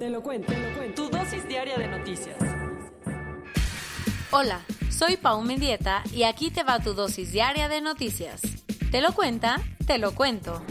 Te lo cuento, te lo cuento. Tu dosis diaria de noticias. Hola, soy Pau Mendieta y aquí te va tu dosis diaria de noticias. ¿Te lo cuenta? Te lo cuento.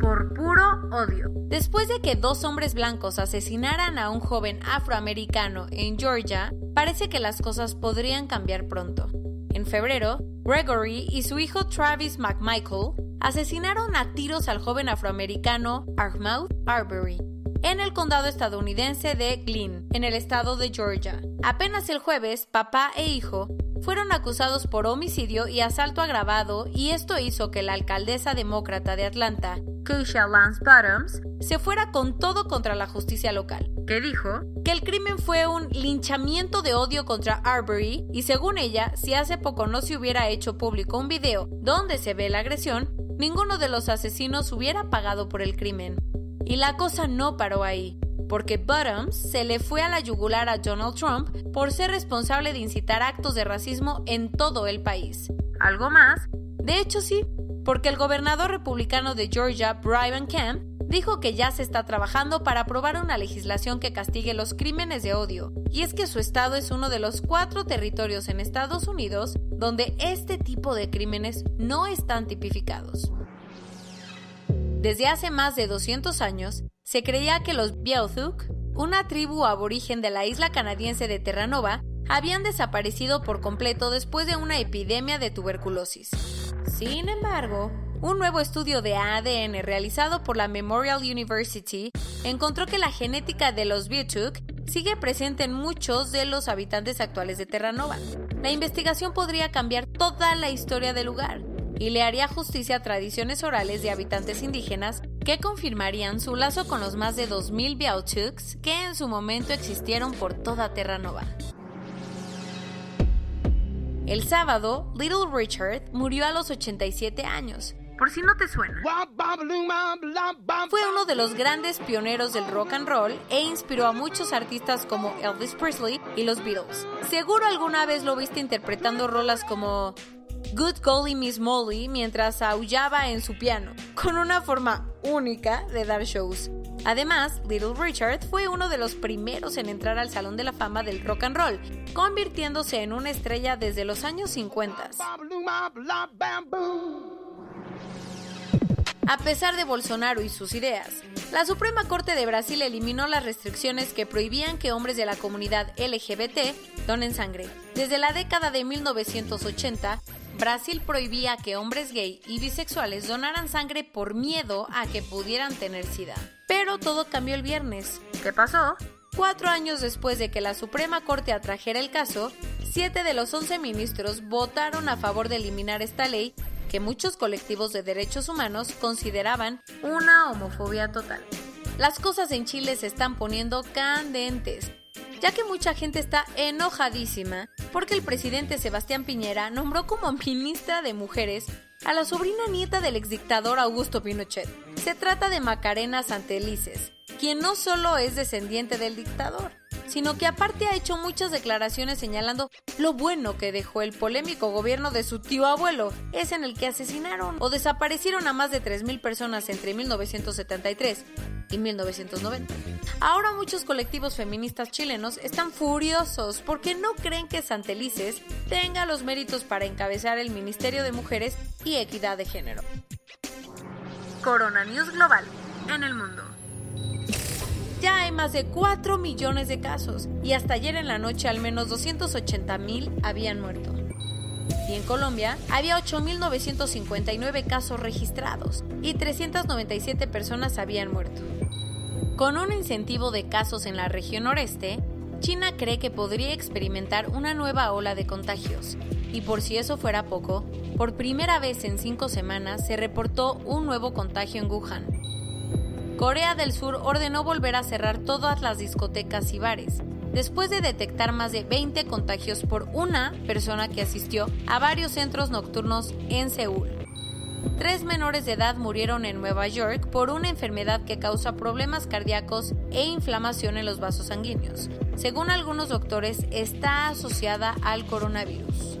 Por puro odio. Después de que dos hombres blancos asesinaran a un joven afroamericano en Georgia, parece que las cosas podrían cambiar pronto. En febrero, Gregory y su hijo Travis McMichael asesinaron a tiros al joven afroamericano Ahmaud Arbery en el condado estadounidense de Glynn, en el estado de Georgia. Apenas el jueves, papá e hijo fueron acusados por homicidio y asalto agravado y esto hizo que la alcaldesa demócrata de Atlanta, Keisha Lance Bottoms, se fuera con todo contra la justicia local, que dijo que el crimen fue un linchamiento de odio contra Arbery y según ella, si hace poco no se hubiera hecho público un video donde se ve la agresión, ninguno de los asesinos hubiera pagado por el crimen. Y la cosa no paró ahí, porque Bottoms se le fue a la yugular a Donald Trump por ser responsable de incitar actos de racismo en todo el país. ¿Algo más? De hecho sí, porque el gobernador republicano de Georgia, Brian Kemp, dijo que ya se está trabajando para aprobar una legislación que castigue los crímenes de odio, y es que su estado es uno de los cuatro territorios en Estados Unidos donde este tipo de crímenes no están tipificados. Desde hace más de 200 años, se creía que los Beothuk, una tribu aborigen de la isla canadiense de Terranova, habían desaparecido por completo después de una epidemia de tuberculosis. Sin embargo, un nuevo estudio de ADN realizado por la Memorial University encontró que la genética de los Beothuk sigue presente en muchos de los habitantes actuales de Terranova. La investigación podría cambiar toda la historia del lugar y le haría justicia a tradiciones orales de habitantes indígenas que confirmarían su lazo con los más de 2.000 Beautuks que en su momento existieron por toda Terranova. El sábado, Little Richard murió a los 87 años. Por si no te suena. Fue uno de los grandes pioneros del rock and roll e inspiró a muchos artistas como Elvis Presley y los Beatles. Seguro alguna vez lo viste interpretando rolas como Good Golly Miss Molly mientras aullaba en su piano, con una forma única de dar shows. Además, Little Richard fue uno de los primeros en entrar al Salón de la Fama del Rock and Roll, convirtiéndose en una estrella desde los años 50. A pesar de Bolsonaro y sus ideas, la Suprema Corte de Brasil eliminó las restricciones que prohibían que hombres de la comunidad LGBT donen sangre. Desde la década de 1980, Brasil prohibía que hombres gay y bisexuales donaran sangre por miedo a que pudieran tener SIDA. Pero todo cambió el viernes. ¿Qué pasó? Cuatro años después de que la Suprema Corte atrajera el caso, siete de los once ministros votaron a favor de eliminar esta ley que muchos colectivos de derechos humanos consideraban una homofobia total. Las cosas en Chile se están poniendo candentes, ya que mucha gente está enojadísima porque el presidente Sebastián Piñera nombró como ministra de Mujeres a la sobrina nieta del exdictador Augusto Pinochet. Se trata de Macarena Santelices, quien no solo es descendiente del dictador, sino que aparte ha hecho muchas declaraciones señalando lo bueno que dejó el polémico gobierno de su tío abuelo, es en el que asesinaron o desaparecieron a más de 3.000 personas entre 1973 y 1990. Ahora muchos colectivos feministas chilenos están furiosos porque no creen que Santelices tenga los méritos para encabezar el Ministerio de Mujeres y Equidad de Género. Corona News Global en el mundo. Ya hay más de 4 millones de casos y hasta ayer en la noche al menos 280 mil habían muerto. Y en Colombia había 8.959 casos registrados y 397 personas habían muerto. Con un incentivo de casos en la región noreste, China cree que podría experimentar una nueva ola de contagios. Y por si eso fuera poco, por primera vez en cinco semanas se reportó un nuevo contagio en Wuhan. Corea del Sur ordenó volver a cerrar todas las discotecas y bares, después de detectar más de 20 contagios por una persona que asistió a varios centros nocturnos en Seúl. Tres menores de edad murieron en Nueva York por una enfermedad que causa problemas cardíacos e inflamación en los vasos sanguíneos. Según algunos doctores, está asociada al coronavirus.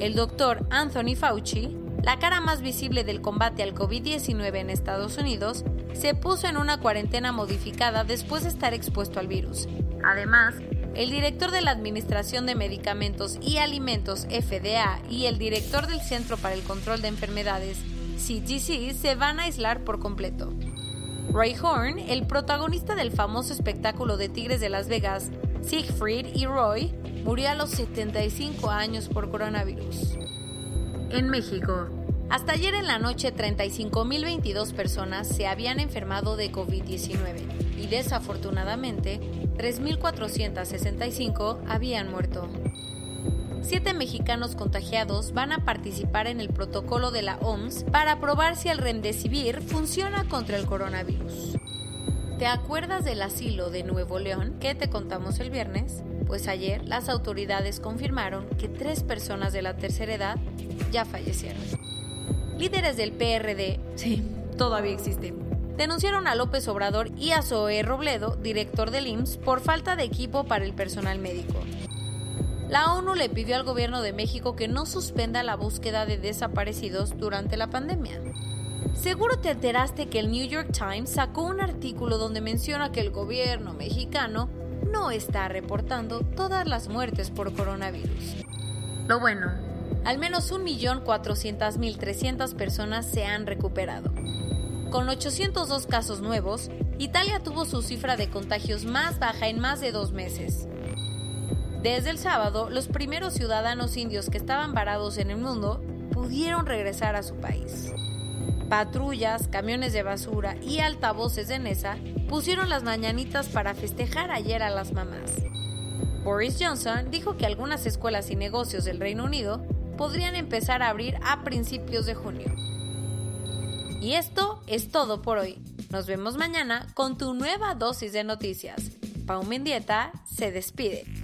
El doctor Anthony Fauci, la cara más visible del combate al COVID-19 en Estados Unidos, se puso en una cuarentena modificada después de estar expuesto al virus. Además, el director de la Administración de Medicamentos y Alimentos FDA y el director del Centro para el Control de Enfermedades CDC se van a aislar por completo. Ray Horn, el protagonista del famoso espectáculo de Tigres de Las Vegas, Siegfried y Roy, murió a los 75 años por coronavirus. En México, hasta ayer en la noche 35.022 personas se habían enfermado de COVID-19 y desafortunadamente 3.465 habían muerto. Siete mexicanos contagiados van a participar en el protocolo de la OMS para probar si el remdesivir funciona contra el coronavirus. ¿Te acuerdas del asilo de Nuevo León que te contamos el viernes? Pues ayer las autoridades confirmaron que tres personas de la tercera edad ya fallecieron. Líderes del PRD, sí, todavía existen, denunciaron a López Obrador y a Zoe Robledo, director del IMSS, por falta de equipo para el personal médico. La ONU le pidió al gobierno de México que no suspenda la búsqueda de desaparecidos durante la pandemia. Seguro te enteraste que el New York Times sacó un artículo donde menciona que el gobierno mexicano no está reportando todas las muertes por coronavirus. Lo bueno, al menos 1.400.300 personas se han recuperado. Con 802 casos nuevos, Italia tuvo su cifra de contagios más baja en más de dos meses. Desde el sábado, los primeros ciudadanos indios que estaban varados en el mundo pudieron regresar a su país. Patrullas, camiones de basura y altavoces de Nesa pusieron las mañanitas para festejar ayer a las mamás. Boris Johnson dijo que algunas escuelas y negocios del Reino Unido podrían empezar a abrir a principios de junio. Y esto es todo por hoy. Nos vemos mañana con tu nueva dosis de noticias. Pau Mendieta se despide.